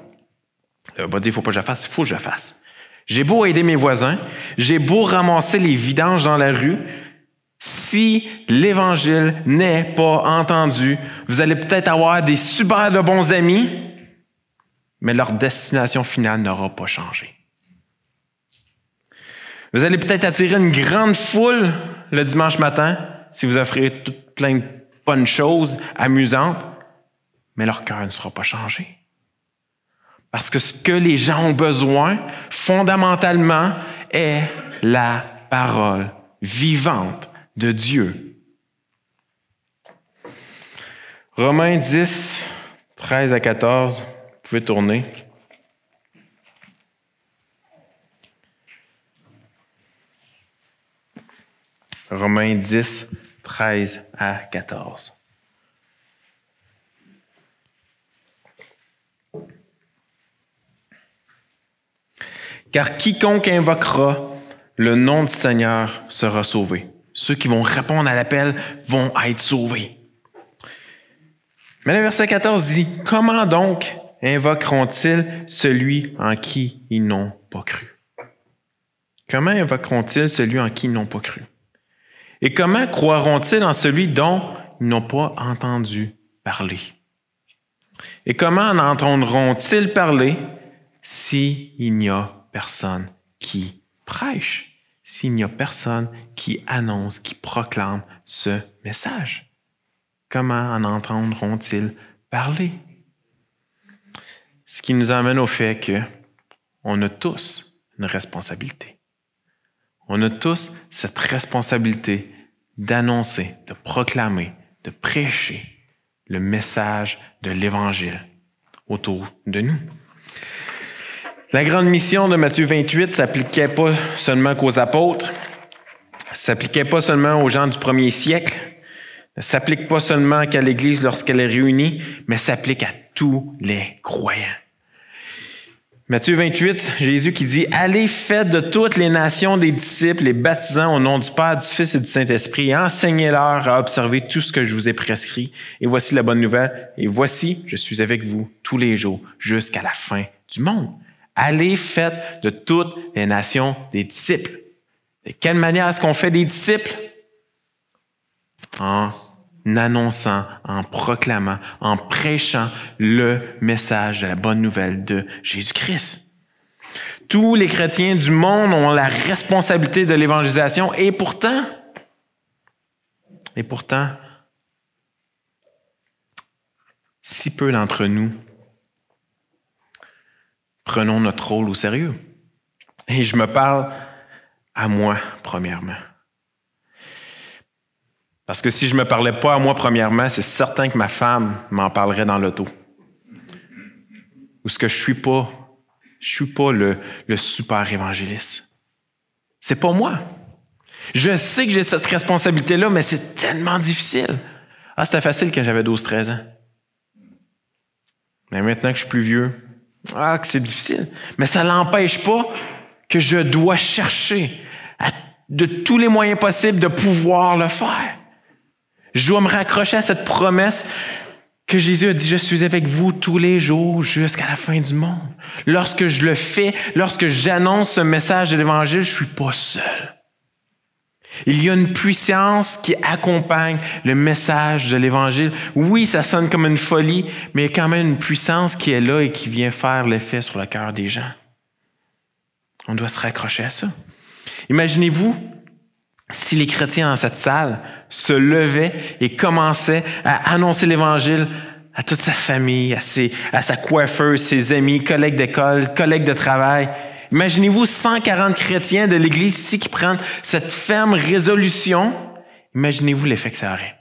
Speaker 1: On va dire, il faut pas que je fasse, il faut que je fasse. J'ai beau aider mes voisins, j'ai beau ramasser les vidanges dans la rue, si l'Évangile n'est pas entendu, vous allez peut-être avoir des super de bons amis, mais leur destination finale n'aura pas changé. Vous allez peut-être attirer une grande foule le dimanche matin si vous offrez tout plein de bonnes choses amusantes, mais leur cœur ne sera pas changé. Parce que ce que les gens ont besoin, fondamentalement, est la parole vivante de Dieu. Romains 10, 13 à 14, vous pouvez tourner. Romains 10, 13 à 14. Car quiconque invoquera le nom du Seigneur sera sauvé. Ceux qui vont répondre à l'appel vont être sauvés. Mais le verset 14 dit, Comment donc invoqueront-ils celui en qui ils n'ont pas cru? Comment invoqueront-ils celui en qui ils n'ont pas cru? Et comment croiront-ils en celui dont ils n'ont pas entendu parler? Et comment en entendront-ils parler s'il n'y a personne qui prêche, s'il n'y a personne qui annonce, qui proclame ce message? Comment en entendront-ils parler? Ce qui nous amène au fait que on a tous une responsabilité. On a tous cette responsabilité d'annoncer, de proclamer, de prêcher le message de l'Évangile autour de nous. La grande mission de Matthieu 28 s'appliquait pas seulement qu'aux apôtres, s'appliquait pas seulement aux gens du premier siècle, ne s'applique pas seulement qu'à l'Église lorsqu'elle est réunie, mais s'applique à tous les croyants. Matthieu 28, Jésus qui dit, Allez, faites de toutes les nations des disciples, les baptisant au nom du Père, du Fils et du Saint-Esprit, enseignez-leur à observer tout ce que je vous ai prescrit. Et voici la bonne nouvelle, et voici, je suis avec vous tous les jours jusqu'à la fin du monde. Allez, faites de toutes les nations des disciples. De quelle manière est-ce qu'on fait des disciples? En annonçant, en proclamant, en prêchant le message de la bonne nouvelle de Jésus-Christ. Tous les chrétiens du monde ont la responsabilité de l'évangélisation et pourtant, et pourtant, si peu d'entre nous prenons notre rôle au sérieux. Et je me parle à moi, premièrement. Parce que si je ne me parlais pas à moi, premièrement, c'est certain que ma femme m'en parlerait dans l'auto. Ou ce que je suis pas, je suis pas le, le super évangéliste. C'est pas moi. Je sais que j'ai cette responsabilité-là, mais c'est tellement difficile. Ah, c'était facile quand j'avais 12-13 ans. Mais maintenant que je suis plus vieux, ah, que c'est difficile. Mais ça n'empêche pas que je dois chercher de tous les moyens possibles de pouvoir le faire. Je dois me raccrocher à cette promesse que Jésus a dit, je suis avec vous tous les jours jusqu'à la fin du monde. Lorsque je le fais, lorsque j'annonce ce message de l'Évangile, je suis pas seul. Il y a une puissance qui accompagne le message de l'Évangile. Oui, ça sonne comme une folie, mais il y a quand même une puissance qui est là et qui vient faire l'effet sur le cœur des gens. On doit se raccrocher à ça. Imaginez-vous si les chrétiens dans cette salle se levaient et commençaient à annoncer l'Évangile à toute sa famille, à, à sa coiffeuse, ses amis, collègues d'école, collègues de travail, Imaginez-vous 140 chrétiens de l'Église ici qui prennent cette ferme résolution. Imaginez-vous l'effet que ça aurait.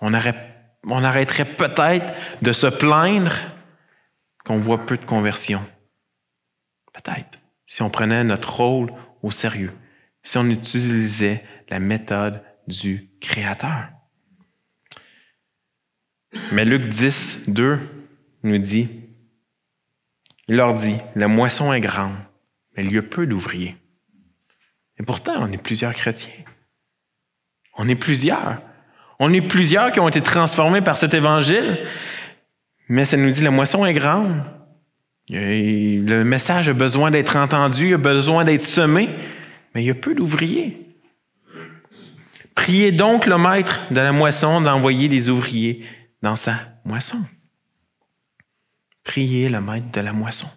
Speaker 1: On, arrêterait peut-être de se plaindre qu'on voit peu de conversion. Peut-être. Si on prenait notre rôle au sérieux. Si on utilisait la méthode du Créateur. Mais Luc 10, 2 nous dit, il leur dit, la moisson est grande, mais il y a peu d'ouvriers. Et pourtant, on est plusieurs chrétiens. On est plusieurs. On est plusieurs qui ont été transformés par cet évangile. Mais ça nous dit, la moisson est grande. le message a besoin d'être entendu, a besoin d'être semé, mais il y a peu d'ouvriers. Priez donc le maître de la moisson d'envoyer des ouvriers dans sa moisson. Priez le maître de la moisson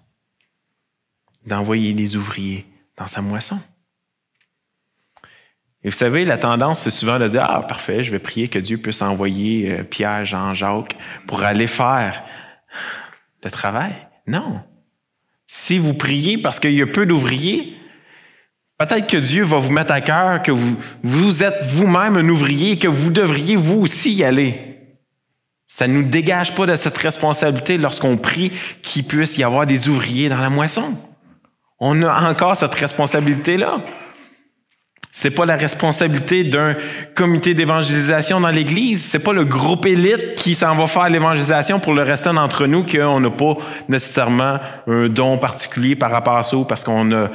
Speaker 1: d'envoyer des ouvriers dans sa moisson. Et vous savez, la tendance, c'est souvent de dire Ah, parfait, je vais prier que Dieu puisse envoyer euh, Pierre, Jean, Jacques pour aller faire le travail. Non. Si vous priez parce qu'il y a peu d'ouvriers, peut-être que Dieu va vous mettre à cœur que vous, êtes vous-même un ouvrier que vous devriez vous aussi y aller. Ça ne nous dégage pas de cette responsabilité lorsqu'on prie qu'il puisse y avoir des ouvriers dans la moisson. On a encore cette responsabilité-là. C'est pas la responsabilité d'un comité d'évangélisation dans l'Église. C'est pas le groupe élite qui s'en va faire l'évangélisation pour le restant d'entre nous qu'on n'a pas nécessairement un don particulier par rapport à ça ou parce qu'on a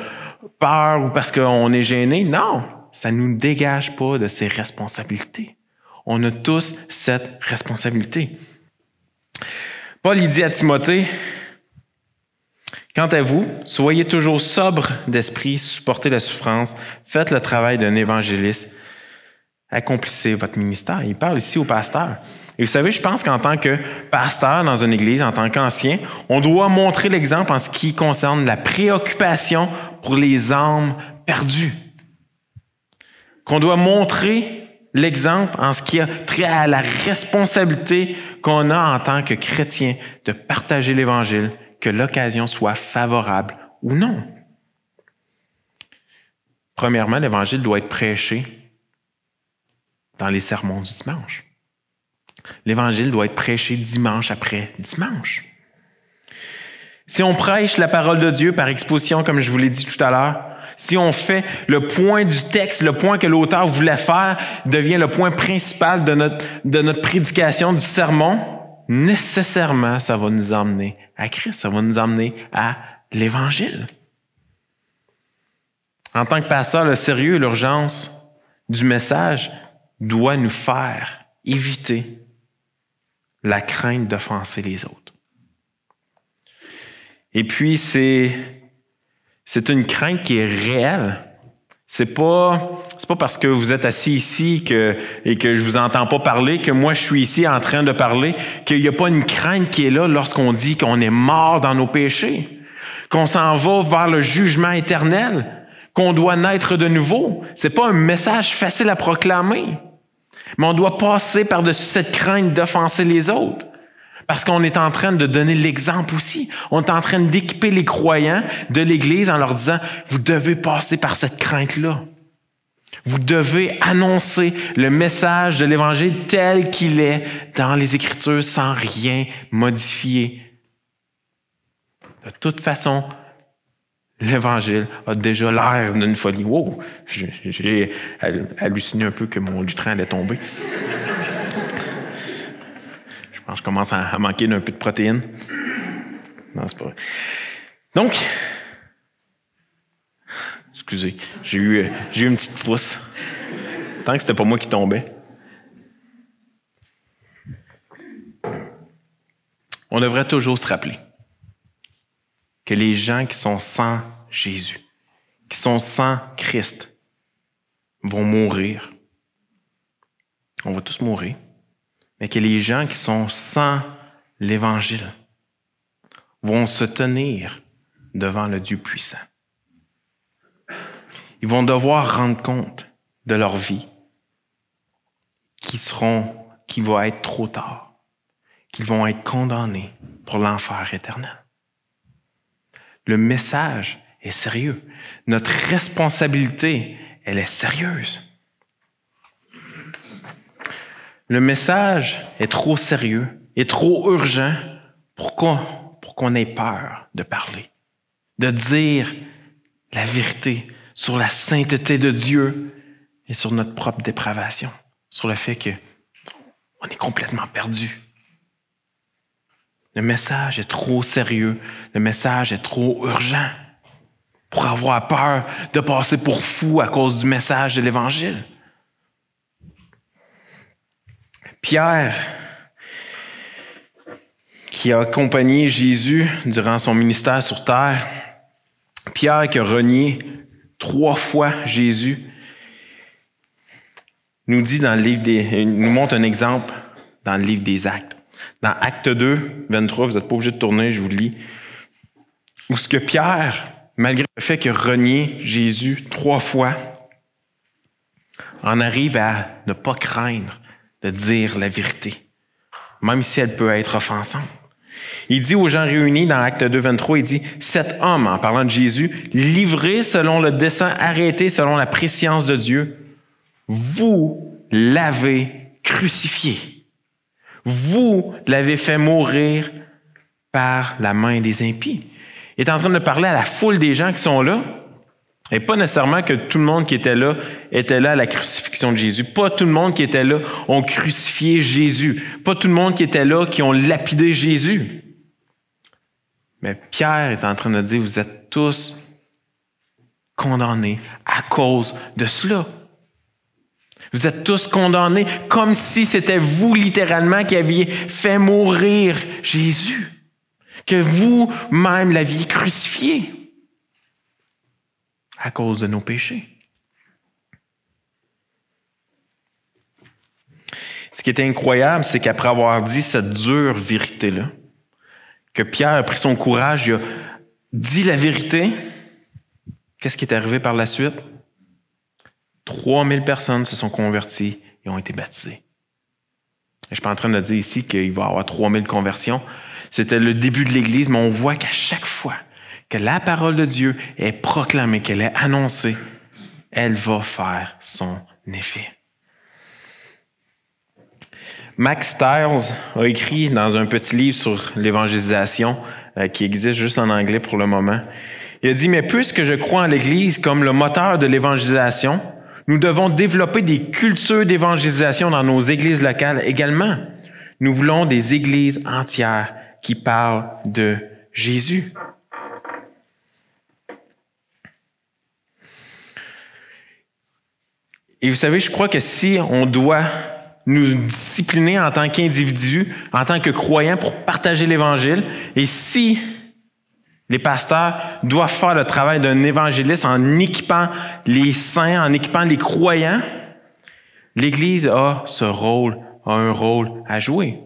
Speaker 1: peur ou parce qu'on est gêné. Non, ça nous dégage pas de ces responsabilités. On a tous cette responsabilité. Paul dit à Timothée, Quant à vous, soyez toujours sobre d'esprit, supportez la souffrance, faites le travail d'un évangéliste, accomplissez votre ministère. Il parle ici au pasteur. Et vous savez, je pense qu'en tant que pasteur dans une église, en tant qu'ancien, on doit montrer l'exemple en ce qui concerne la préoccupation pour les âmes perdues. Qu'on doit montrer l'exemple en ce qui a trait à la responsabilité qu'on a en tant que chrétien de partager l'Évangile, que l'occasion soit favorable ou non. Premièrement, l'Évangile doit être prêché dans les sermons du dimanche. L'Évangile doit être prêché dimanche après dimanche. Si on prêche la parole de Dieu par exposition, comme je vous l'ai dit tout à l'heure, si on fait le point du texte, le point que l'auteur voulait faire devient le point principal de notre, prédication du sermon, nécessairement, ça va nous emmener à Christ, ça va nous emmener à l'Évangile. En tant que pasteur, le sérieux l'urgence du message doit nous faire éviter la crainte d'offenser les autres. Et puis, c'est c'est une crainte qui est réelle. C'est pas, c'est pas parce que vous êtes assis ici que, et que je vous entends pas parler que moi je suis ici en train de parler, qu'il n'y a pas une crainte qui est là lorsqu'on dit qu'on est mort dans nos péchés, qu'on s'en va vers le jugement éternel, qu'on doit naître de nouveau. C'est pas un message facile à proclamer. Mais on doit passer par-dessus cette crainte d'offenser les autres. Parce qu'on est en train de donner l'exemple aussi. On est en train d'équiper les croyants de l'Église en leur disant, vous devez passer par cette crainte-là. Vous devez annoncer le message de l'Évangile tel qu'il est dans les Écritures sans rien modifier. De toute façon, l'Évangile a déjà l'air d'une folie. Wow! J'ai halluciné un peu que mon lutrin allait tomber je commence à, manquer d'un peu de protéines. Non, c'est pas vrai. Donc, excusez, j'ai eu, j'ai eu une petite frousse. Tant que c'était pas moi qui tombais. On devrait toujours se rappeler que les gens qui sont sans Jésus, qui sont sans Christ, vont mourir. On va tous mourir mais que les gens qui sont sans l'Évangile vont se tenir devant le Dieu puissant. Ils vont devoir rendre compte de leur vie, qui seront, qui va être trop tard, qu'ils vont être condamnés pour l'enfer éternel. Le message est sérieux. Notre responsabilité, elle est sérieuse. Le message est trop sérieux, est trop urgent pour qu'on ait peur de parler, de dire la vérité sur la sainteté de Dieu et sur notre propre dépravation, sur le fait que on est complètement perdu. Le message est trop sérieux, le message est trop urgent pour avoir peur de passer pour fou à cause du message de l'Évangile. Pierre, qui a accompagné Jésus durant son ministère sur terre, Pierre qui a renié trois fois Jésus, nous dit dans le livre des, nous montre un exemple dans le livre des Actes. Dans Acte 2, 23, vous n'êtes pas obligé de tourner, je vous le lis. Où ce que Pierre, malgré le fait qu'il a renié Jésus trois fois, en arrive à ne pas craindre de dire la vérité, même si elle peut être offensante. Il dit aux gens réunis dans Acte 2, 23, il dit, cet homme, en parlant de Jésus, livré selon le dessein arrêté selon la préscience de Dieu, vous l'avez crucifié. Vous l'avez fait mourir par la main des impies. Il est en train de parler à la foule des gens qui sont là, et pas nécessairement que tout le monde qui était là était là à la crucifixion de Jésus. Pas tout le monde qui était là ont crucifié Jésus. Pas tout le monde qui était là qui ont lapidé Jésus. Mais Pierre est en train de dire, vous êtes tous condamnés à cause de cela. Vous êtes tous condamnés comme si c'était vous littéralement qui aviez fait mourir Jésus, que vous-même l'aviez crucifié à cause de nos péchés. Ce qui est incroyable, c'est qu'après avoir dit cette dure vérité-là, que Pierre a pris son courage, il a dit la vérité, qu'est-ce qui est arrivé par la suite? 3000 personnes se sont converties et ont été baptisées. Je ne suis pas en train de dire ici qu'il va y avoir 3000 conversions. C'était le début de l'Église, mais on voit qu'à chaque fois que la parole de Dieu est proclamée, qu'elle est annoncée, elle va faire son effet. Max Stiles a écrit dans un petit livre sur l'évangélisation euh, qui existe juste en anglais pour le moment. Il a dit, mais puisque je crois en l'Église comme le moteur de l'évangélisation, nous devons développer des cultures d'évangélisation dans nos églises locales également. Nous voulons des églises entières qui parlent de Jésus. Et vous savez, je crois que si on doit nous discipliner en tant qu'individu, en tant que croyants pour partager l'Évangile, et si Les pasteurs doivent faire le travail d'un évangéliste en équipant les saints, en équipant les croyants. L'Église a ce rôle, a un rôle à jouer.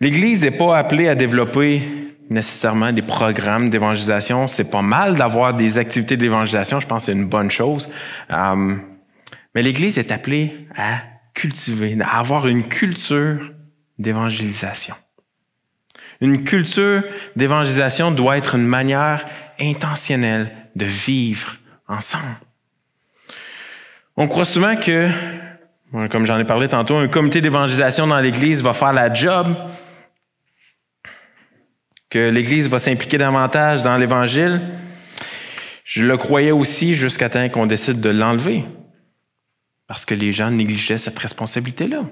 Speaker 1: L'Église n'est pas appelée à développer nécessairement des programmes d'évangélisation. C'est pas mal d'avoir des activités d'évangélisation. Je pense que c'est une bonne chose. Euh, mais l'Église est appelée à cultiver, à avoir une culture d'évangélisation. Une culture d'évangélisation doit être une manière intentionnelle de vivre ensemble. On croit souvent que, comme j'en ai parlé tantôt, un comité d'évangélisation dans l'Église va faire la job, l'Église va s'impliquer davantage dans l'Évangile. Je le croyais aussi jusqu'à temps qu'on décide de l'enlever, parce que les gens négligeaient cette responsabilité-là.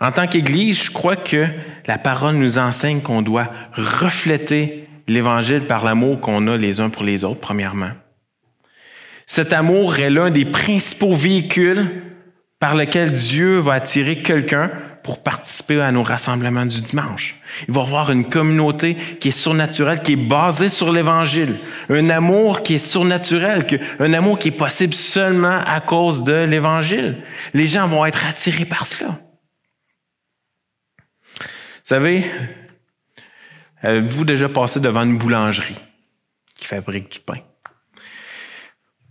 Speaker 1: En tant qu'Église, je crois que la parole nous enseigne qu'on doit refléter l'Évangile par l'amour qu'on a les uns pour les autres, premièrement. Cet amour est l'un des principaux véhicules par lequel Dieu va attirer quelqu'un pour participer à nos rassemblements du dimanche. Il va y avoir une communauté qui est surnaturelle, qui est basée sur l'Évangile. Un amour qui est surnaturel, un amour qui est possible seulement à cause de l'Évangile. Les gens vont être attirés par cela. Vous savez, avez-vous déjà passé devant une boulangerie qui fabrique du pain?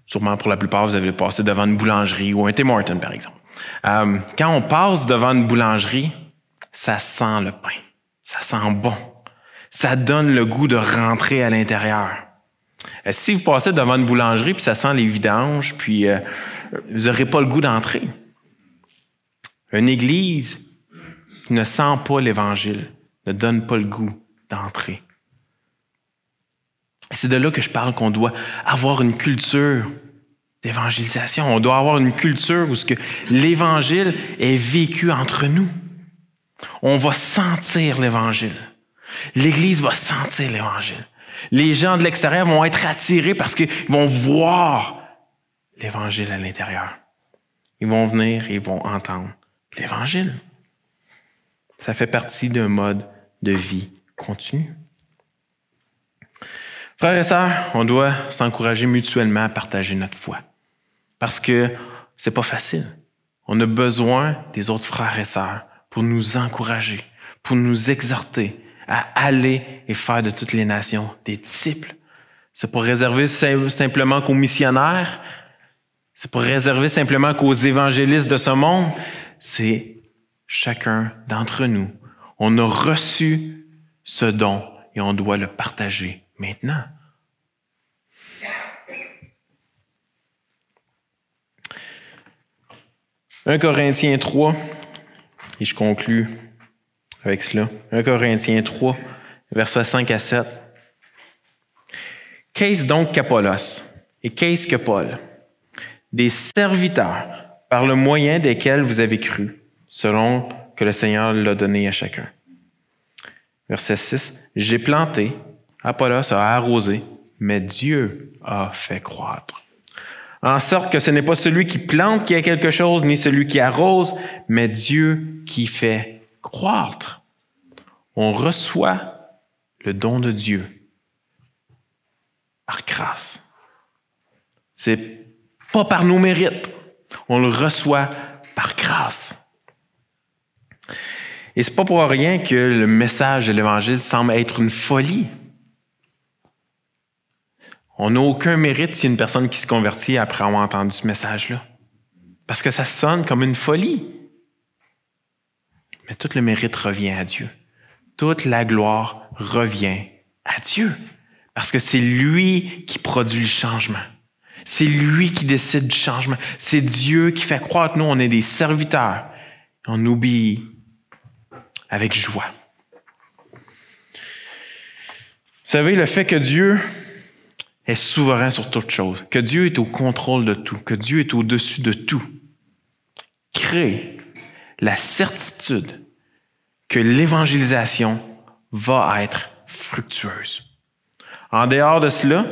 Speaker 1: Sûrement pour la plupart, vous avez passé devant une boulangerie ou un Tim Hortons, par exemple. Euh, quand on passe devant une boulangerie, ça sent le pain. Ça sent bon. Ça donne le goût de rentrer à l'intérieur. Euh, si vous passez devant une boulangerie puis ça sent les vidanges, puis euh, vous n'aurez pas le goût d'entrer. Une église qui ne sent pas l'Évangile, ne donne pas le goût d'entrer. C'est de là que je parle qu'on doit avoir une culture d'évangélisation. On doit avoir une culture où l'Évangile est vécu entre nous. On va sentir l'Évangile. L'Église va sentir l'Évangile. Les gens de l'extérieur vont être attirés parce qu'ils vont voir l'Évangile à l'intérieur. Ils vont venir et ils vont entendre l'Évangile. Ça fait partie d'un mode de vie continu. Frères et sœurs, on doit s'encourager mutuellement à partager notre foi. Parce que c'est pas facile. On a besoin des autres frères et sœurs pour nous encourager, pour nous exhorter à aller et faire de toutes les nations des disciples. C'est pas réservé simplement qu'aux missionnaires, c'est pas réservé simplement qu'aux évangélistes de ce monde, c'est chacun d'entre nous. On a reçu ce don et on doit le partager maintenant. « 1 Corinthiens 3, et je conclus avec cela. 1 Corinthiens 3, versets 5 à 7. Qu'est-ce donc qu'Apollos et qu'est-ce que Paul? Des serviteurs par le moyen desquels vous avez cru, selon que le Seigneur l'a donné à chacun. Verset 6. J'ai planté, Apollos a arrosé, mais Dieu a fait croître. En sorte que ce n'est pas celui qui plante qui a quelque chose, ni celui qui arrose, mais Dieu qui fait croître. On reçoit le don de Dieu par grâce. C'est pas par nos mérites. On le reçoit par grâce. Et c'est pas pour rien que le message de l'Évangile semble être une folie. On n'a aucun mérite si une personne qui se convertit après avoir entendu ce message-là. Parce que ça sonne comme une folie. Mais tout le mérite revient à Dieu. Toute la gloire revient à Dieu. Parce que c'est lui qui produit le changement. C'est lui qui décide du changement. C'est Dieu qui fait croire que nous, on est des serviteurs. On obéit avec joie. Vous savez, le fait que Dieu est souverain sur toute chose, que Dieu est au contrôle de tout, que Dieu est au-dessus de tout, crée la certitude que l'évangélisation va être fructueuse. En dehors de cela,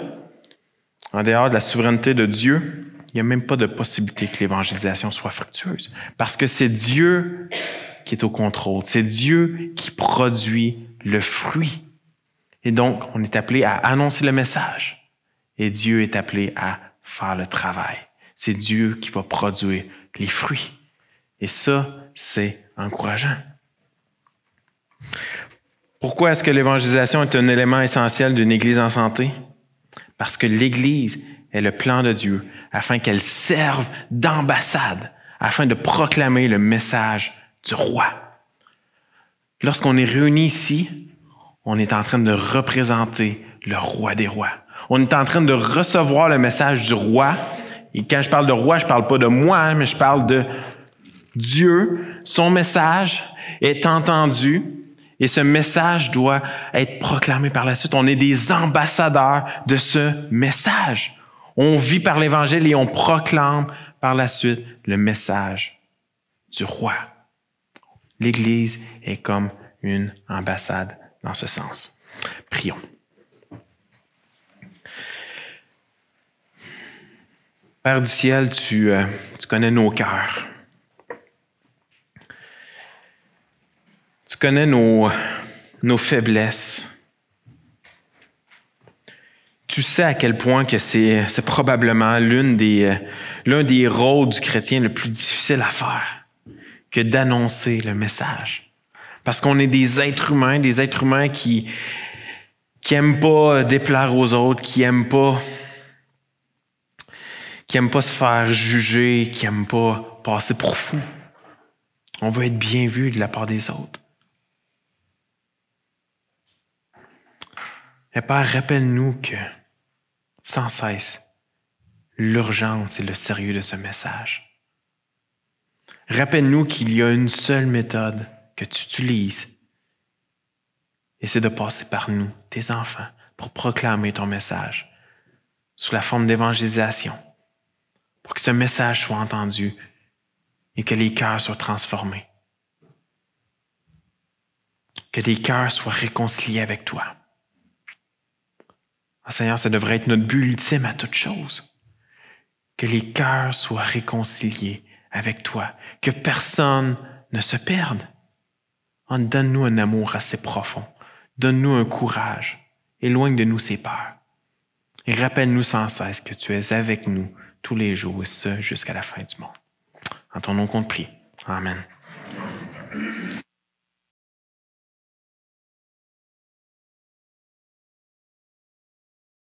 Speaker 1: en dehors de la souveraineté de Dieu, il n'y a même pas de possibilité que l'évangélisation soit fructueuse, parce que c'est Dieu qui est au contrôle. C'est Dieu qui produit le fruit. Et donc, on est appelé à annoncer le message. Et Dieu est appelé à faire le travail. C'est Dieu qui va produire les fruits. Et ça, c'est encourageant. Pourquoi est-ce que l'évangélisation est un élément essentiel d'une Église en santé? Parce que l'Église est le plan de Dieu afin qu'elle serve d'ambassade, afin de proclamer le message du roi. Lorsqu'on est réunis ici, on est en train de représenter le roi des rois. On est en train de recevoir le message du roi. Et quand je parle de roi, je parle pas de moi, mais je parle de Dieu. Son message est entendu et ce message doit être proclamé par la suite. On est des ambassadeurs de ce message. On vit par l'Évangile et on proclame par la suite le message du roi. L'Église est comme une ambassade dans ce sens. Prions. Père du ciel, tu, euh, tu connais nos cœurs. Tu connais nos, faiblesses. Tu sais à quel point que c'est, probablement l'une des, euh, l'un des rôles du chrétien le plus difficile à faire que d'annoncer le message. Parce qu'on est des êtres humains, des êtres humains qui qui pas déplaire aux autres, qui aiment pas qui aiment pas se faire juger, qui aiment pas passer pour fou. On veut être bien vu de la part des autres. Et Père, rappelle-nous que sans cesse, l'urgence et le sérieux de ce message. Rappelle-nous qu'il y a une seule méthode que tu utilises. Et c'est de passer par nous, tes enfants, pour proclamer ton message sous la forme d'évangélisation, pour que ce message soit entendu et que les cœurs soient transformés. Que les cœurs soient réconciliés avec toi. Ah, Seigneur, ça devrait être notre but ultime à toute chose. Que les cœurs soient réconciliés avec toi. Que personne ne se perde. Donne-nous un amour assez profond. Donne-nous un courage. Éloigne de nous ces peurs. Et rappelle-nous sans cesse que tu es avec nous tous les jours, et ce, jusqu'à la fin du monde. En ton nom prie. Amen.